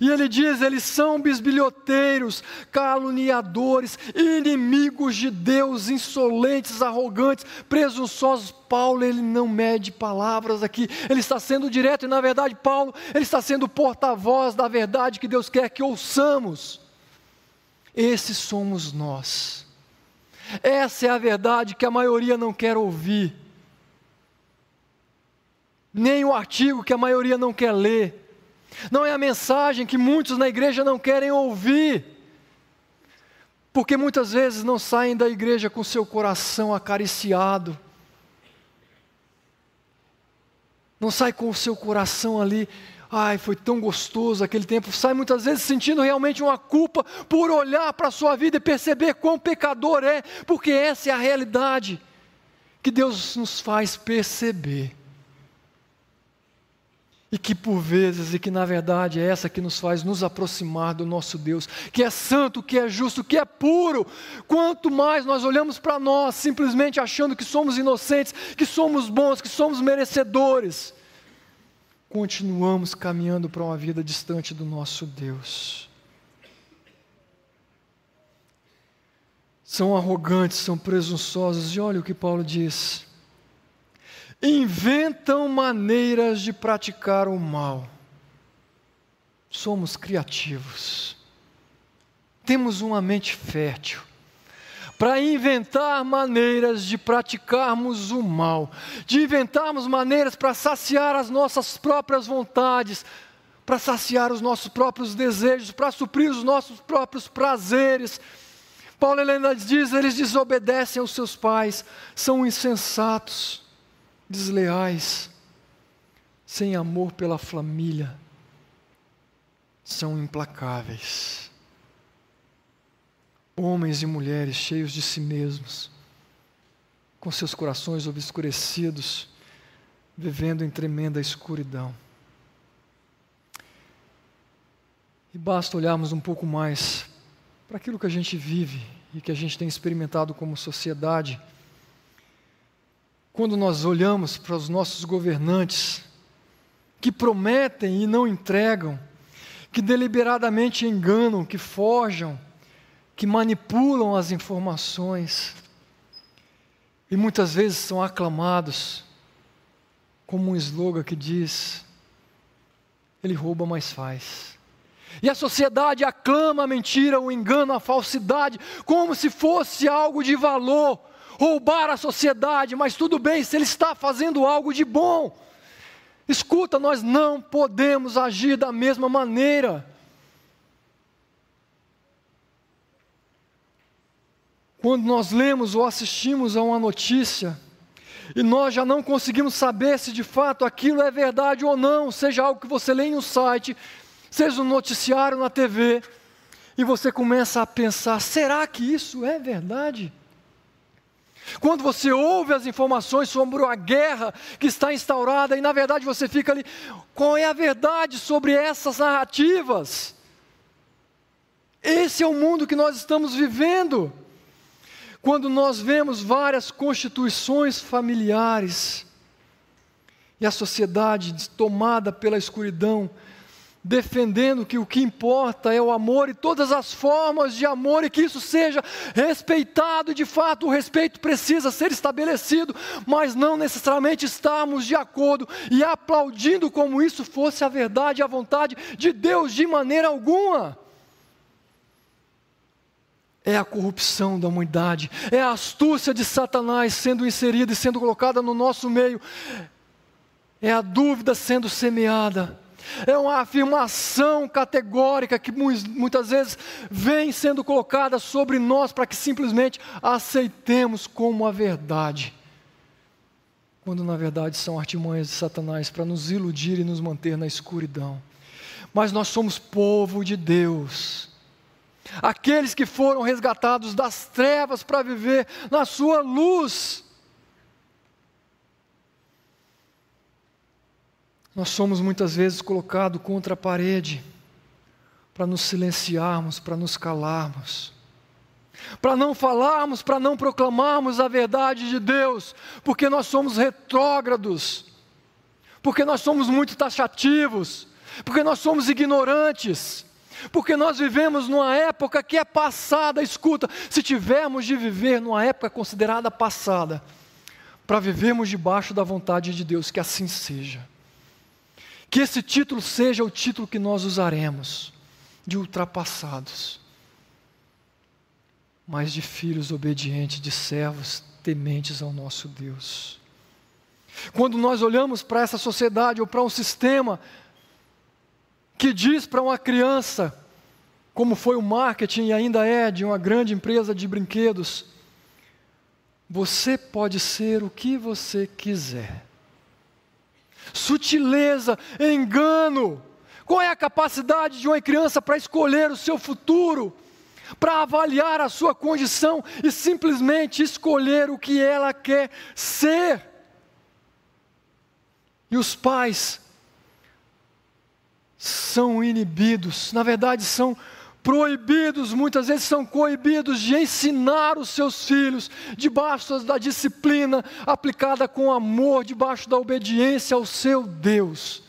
E ele diz: eles são bisbilhoteiros, caluniadores, inimigos de Deus, insolentes, arrogantes, presunçosos. Paulo, ele não mede palavras aqui, ele está sendo direto, e na verdade, Paulo, ele está sendo porta-voz da verdade que Deus quer que ouçamos. Esses somos nós. Essa é a verdade que a maioria não quer ouvir. Nem o artigo que a maioria não quer ler. Não é a mensagem que muitos na igreja não querem ouvir. Porque muitas vezes não saem da igreja com seu coração acariciado. Não sai com o seu coração ali Ai, foi tão gostoso aquele tempo. Sai muitas vezes sentindo realmente uma culpa por olhar para a sua vida e perceber quão pecador é, porque essa é a realidade que Deus nos faz perceber. E que por vezes, e que na verdade é essa que nos faz nos aproximar do nosso Deus, que é santo, que é justo, que é puro. Quanto mais nós olhamos para nós, simplesmente achando que somos inocentes, que somos bons, que somos merecedores, continuamos caminhando para uma vida distante do nosso Deus. São arrogantes, são presunçosos, e olha o que Paulo diz: inventam maneiras de praticar o mal. Somos criativos, temos uma mente fértil para inventar maneiras de praticarmos o mal, de inventarmos maneiras para saciar as nossas próprias vontades, para saciar os nossos próprios desejos, para suprir os nossos próprios prazeres. Paulo Helena diz: eles desobedecem aos seus pais, são insensatos, desleais, sem amor pela família, são implacáveis homens e mulheres cheios de si mesmos, com seus corações obscurecidos, vivendo em tremenda escuridão. E basta olharmos um pouco mais para aquilo que a gente vive e que a gente tem experimentado como sociedade. Quando nós olhamos para os nossos governantes, que prometem e não entregam, que deliberadamente enganam, que forjam, que manipulam as informações e muitas vezes são aclamados como um slogan que diz: ele rouba, mas faz. E a sociedade aclama a mentira, o engano, a falsidade, como se fosse algo de valor. Roubar a sociedade, mas tudo bem se ele está fazendo algo de bom. Escuta, nós não podemos agir da mesma maneira. Quando nós lemos ou assistimos a uma notícia, e nós já não conseguimos saber se de fato aquilo é verdade ou não, seja algo que você lê em um site, seja um noticiário na TV, e você começa a pensar: será que isso é verdade? Quando você ouve as informações sobre a guerra que está instaurada, e na verdade você fica ali, qual é a verdade sobre essas narrativas? Esse é o mundo que nós estamos vivendo. Quando nós vemos várias constituições familiares e a sociedade tomada pela escuridão, defendendo que o que importa é o amor e todas as formas de amor e que isso seja respeitado, de fato o respeito precisa ser estabelecido, mas não necessariamente estarmos de acordo e aplaudindo como isso fosse a verdade e a vontade de Deus de maneira alguma. É a corrupção da humanidade, é a astúcia de Satanás sendo inserida e sendo colocada no nosso meio, é a dúvida sendo semeada é uma afirmação categórica que muitas vezes vem sendo colocada sobre nós para que simplesmente aceitemos como a verdade. Quando na verdade são artimanhas de Satanás para nos iludir e nos manter na escuridão. Mas nós somos povo de Deus. Aqueles que foram resgatados das trevas para viver na sua luz. Nós somos muitas vezes colocados contra a parede para nos silenciarmos, para nos calarmos, para não falarmos, para não proclamarmos a verdade de Deus, porque nós somos retrógrados, porque nós somos muito taxativos, porque nós somos ignorantes, porque nós vivemos numa época que é passada, escuta, se tivermos de viver numa época considerada passada, para vivermos debaixo da vontade de Deus, que assim seja. Que esse título seja o título que nós usaremos, de ultrapassados, mas de filhos obedientes, de servos tementes ao nosso Deus. Quando nós olhamos para essa sociedade ou para um sistema que diz para uma criança, como foi o marketing e ainda é de uma grande empresa de brinquedos, você pode ser o que você quiser sutileza, engano. Qual é a capacidade de uma criança para escolher o seu futuro, para avaliar a sua condição e simplesmente escolher o que ela quer ser? E os pais são inibidos, na verdade, são proibidos, muitas vezes são coibidos de ensinar os seus filhos debaixo da disciplina aplicada com amor, debaixo da obediência ao seu Deus,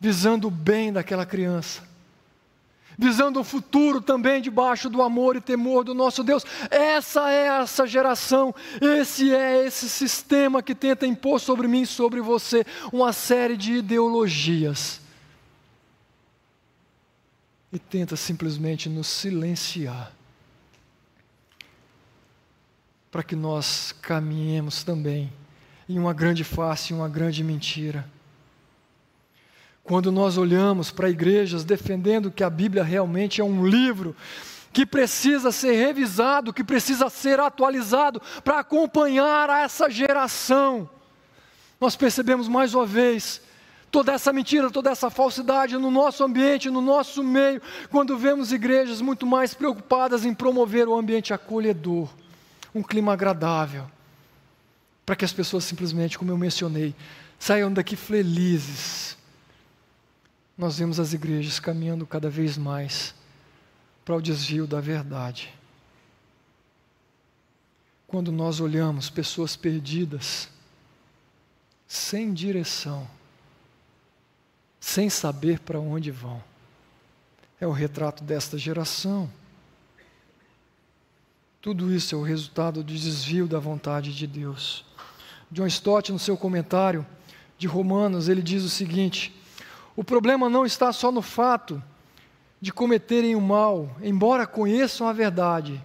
visando o bem daquela criança, visando o futuro também debaixo do amor e temor do nosso Deus. Essa é essa geração, esse é esse sistema que tenta impor sobre mim e sobre você uma série de ideologias e tenta simplesmente nos silenciar, para que nós caminhemos também em uma grande face, em uma grande mentira. Quando nós olhamos para igrejas defendendo que a Bíblia realmente é um livro que precisa ser revisado, que precisa ser atualizado para acompanhar essa geração, nós percebemos mais uma vez toda essa mentira, toda essa falsidade no nosso ambiente, no nosso meio, quando vemos igrejas muito mais preocupadas em promover um ambiente acolhedor, um clima agradável, para que as pessoas simplesmente, como eu mencionei, saiam daqui felizes. Nós vemos as igrejas caminhando cada vez mais para o desvio da verdade. Quando nós olhamos pessoas perdidas, sem direção, sem saber para onde vão. É o retrato desta geração. Tudo isso é o resultado do desvio da vontade de Deus. John Stott, no seu comentário de Romanos, ele diz o seguinte: o problema não está só no fato de cometerem o mal, embora conheçam a verdade,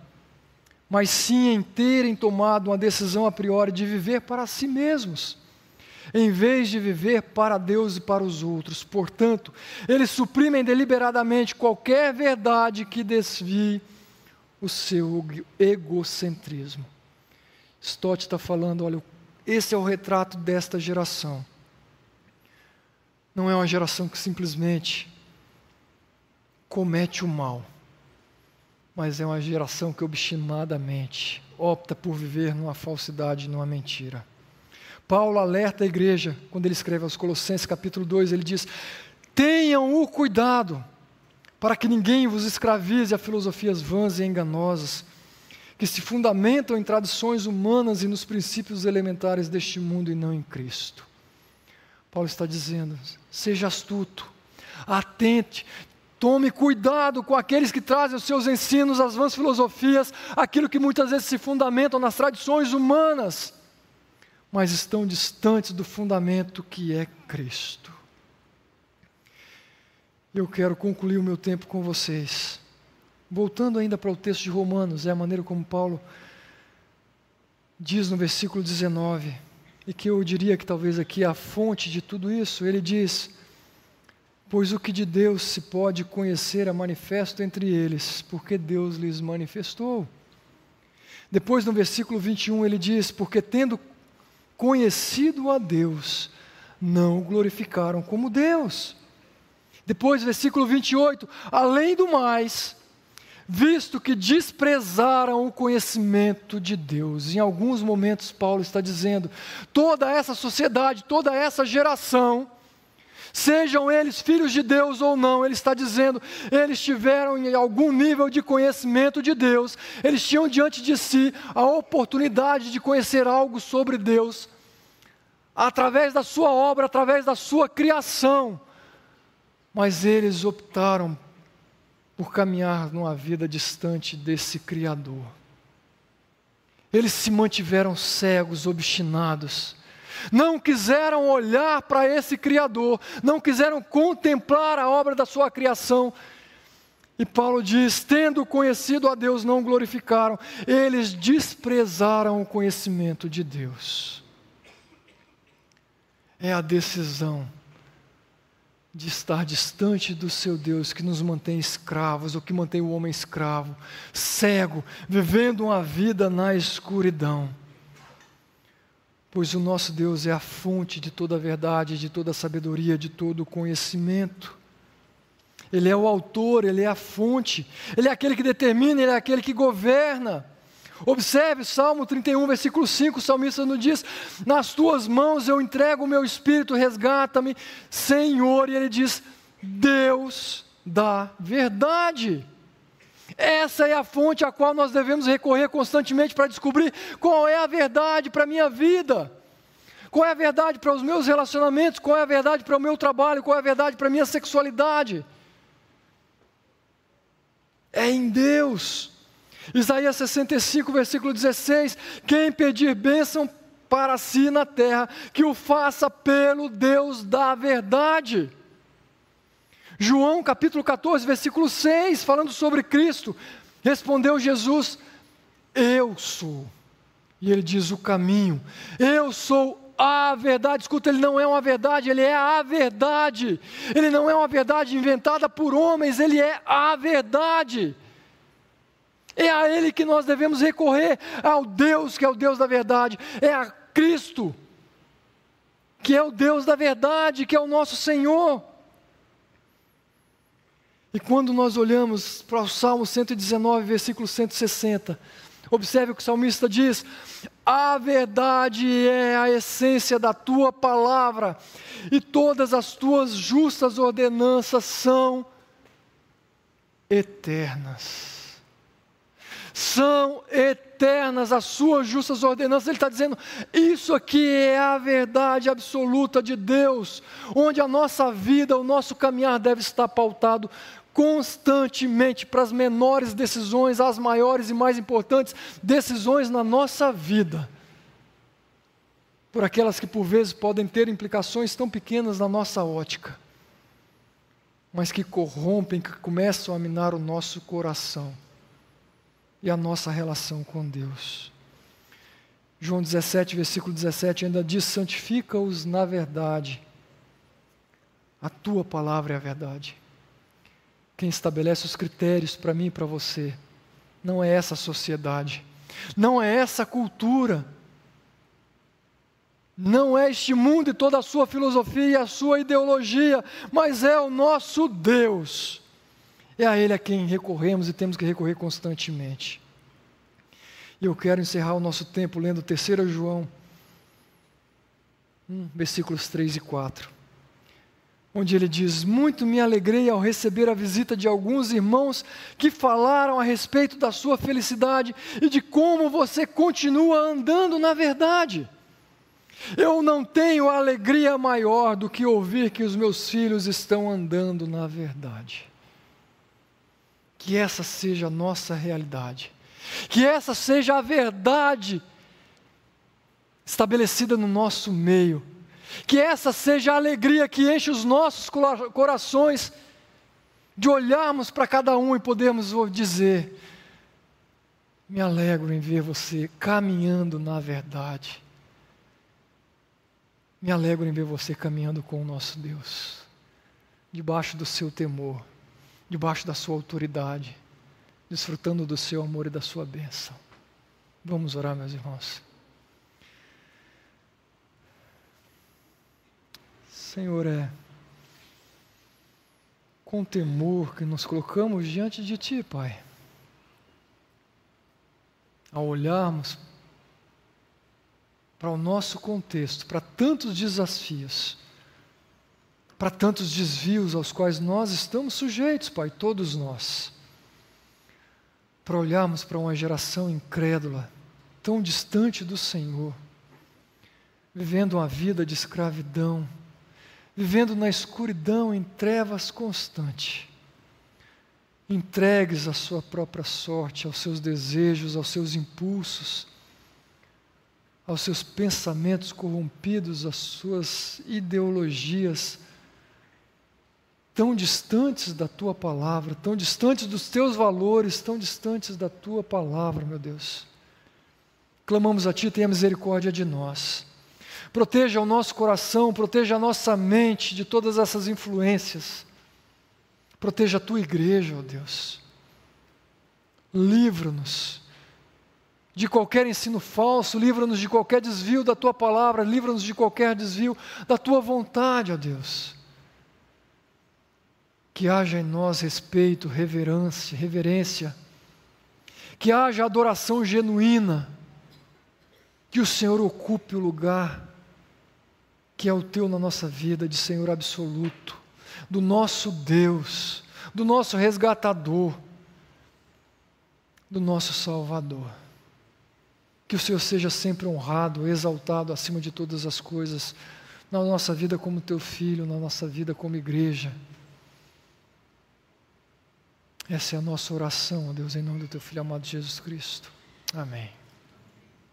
mas sim em terem tomado uma decisão a priori de viver para si mesmos em vez de viver para Deus e para os outros. Portanto, eles suprimem deliberadamente qualquer verdade que desvie o seu egocentrismo. Stott está falando: olha, esse é o retrato desta geração. Não é uma geração que simplesmente comete o mal, mas é uma geração que obstinadamente opta por viver numa falsidade, numa mentira. Paulo alerta a igreja, quando ele escreve aos Colossenses capítulo 2, ele diz: Tenham o cuidado, para que ninguém vos escravize a filosofias vãs e enganosas, que se fundamentam em tradições humanas e nos princípios elementares deste mundo e não em Cristo. Paulo está dizendo: seja astuto, atente, tome cuidado com aqueles que trazem os seus ensinos, as vãs filosofias, aquilo que muitas vezes se fundamentam nas tradições humanas, mas estão distantes do fundamento que é Cristo. Eu quero concluir o meu tempo com vocês Voltando ainda para o texto de Romanos, é a maneira como Paulo diz no versículo 19, e que eu diria que talvez aqui é a fonte de tudo isso, ele diz: Pois o que de Deus se pode conhecer é manifesto entre eles, porque Deus lhes manifestou. Depois no versículo 21 ele diz: Porque tendo conhecido a Deus, não o glorificaram como Deus. Depois, versículo 28, além do mais, visto que desprezaram o conhecimento de Deus. Em alguns momentos, Paulo está dizendo: toda essa sociedade, toda essa geração, sejam eles filhos de Deus ou não, ele está dizendo, eles tiveram em algum nível de conhecimento de Deus, eles tinham diante de si a oportunidade de conhecer algo sobre Deus, através da sua obra, através da sua criação, mas eles optaram por caminhar numa vida distante desse Criador. Eles se mantiveram cegos, obstinados, não quiseram olhar para esse Criador, não quiseram contemplar a obra da sua criação. E Paulo diz: tendo conhecido a Deus, não glorificaram, eles desprezaram o conhecimento de Deus. É a decisão de estar distante do seu Deus que nos mantém escravos, ou que mantém o homem escravo, cego, vivendo uma vida na escuridão. Pois o nosso Deus é a fonte de toda a verdade, de toda a sabedoria, de todo o conhecimento. Ele é o autor, ele é a fonte, ele é aquele que determina, ele é aquele que governa. Observe Salmo 31, versículo 5, o salmista nos diz: Nas tuas mãos eu entrego o meu espírito, resgata-me, Senhor. E ele diz: Deus da verdade. Essa é a fonte a qual nós devemos recorrer constantemente para descobrir qual é a verdade para a minha vida. Qual é a verdade para os meus relacionamentos? Qual é a verdade para o meu trabalho? Qual é a verdade para a minha sexualidade? É em Deus. Isaías 65, versículo 16: Quem pedir bênção para si na terra, que o faça pelo Deus da verdade. João capítulo 14, versículo 6, falando sobre Cristo, respondeu Jesus: Eu sou. E ele diz o caminho, eu sou a verdade. Escuta, ele não é uma verdade, ele é a verdade. Ele não é uma verdade inventada por homens, ele é a verdade. É a Ele que nós devemos recorrer, ao Deus que é o Deus da verdade, é a Cristo, que é o Deus da verdade, que é o nosso Senhor. E quando nós olhamos para o Salmo 119, versículo 160, observe o que o salmista diz: A verdade é a essência da tua palavra, e todas as tuas justas ordenanças são eternas são eternas as suas justas ordenanças. Ele está dizendo: isso aqui é a verdade absoluta de Deus, onde a nossa vida, o nosso caminhar deve estar pautado constantemente para as menores decisões, as maiores e mais importantes decisões na nossa vida. Por aquelas que por vezes podem ter implicações tão pequenas na nossa ótica, mas que corrompem, que começam a minar o nosso coração e a nossa relação com Deus. João 17, versículo 17 ainda diz: santifica-os na verdade. A tua palavra é a verdade. Quem estabelece os critérios para mim e para você não é essa sociedade, não é essa cultura, não é este mundo e toda a sua filosofia e a sua ideologia, mas é o nosso Deus é a Ele a quem recorremos e temos que recorrer constantemente. E eu quero encerrar o nosso tempo lendo 3 João, hum, versículos 3 e 4. Onde ele diz: Muito me alegrei ao receber a visita de alguns irmãos que falaram a respeito da sua felicidade e de como você continua andando na verdade. Eu não tenho alegria maior do que ouvir que os meus filhos estão andando na verdade. Que essa seja a nossa realidade. Que essa seja a verdade estabelecida no nosso meio que essa seja a alegria que enche os nossos corações, de olharmos para cada um e podermos dizer: Me alegro em ver você caminhando na verdade. Me alegro em ver você caminhando com o nosso Deus, debaixo do seu temor, debaixo da sua autoridade, desfrutando do seu amor e da sua bênção. Vamos orar, meus irmãos. Senhor, é com temor que nos colocamos diante de Ti, Pai. Ao olharmos para o nosso contexto, para tantos desafios, para tantos desvios aos quais nós estamos sujeitos, Pai, todos nós. Para olharmos para uma geração incrédula, tão distante do Senhor, vivendo uma vida de escravidão, vivendo na escuridão, em trevas constante, entregues à sua própria sorte, aos seus desejos, aos seus impulsos, aos seus pensamentos corrompidos, às suas ideologias, tão distantes da tua palavra, tão distantes dos teus valores, tão distantes da tua palavra, meu Deus. Clamamos a Ti, tenha misericórdia de nós. Proteja o nosso coração, proteja a nossa mente de todas essas influências. Proteja a tua igreja, ó Deus. Livra-nos de qualquer ensino falso, livra-nos de qualquer desvio da tua palavra, livra-nos de qualquer desvio da tua vontade, ó Deus. Que haja em nós respeito, reverência, reverência, que haja adoração genuína, que o Senhor ocupe o lugar que é o teu na nossa vida, de Senhor absoluto, do nosso Deus, do nosso resgatador, do nosso Salvador. Que o Senhor seja sempre honrado, exaltado acima de todas as coisas, na nossa vida como teu filho, na nossa vida como igreja. Essa é a nossa oração, Deus, em nome do teu filho amado Jesus Cristo. Amém.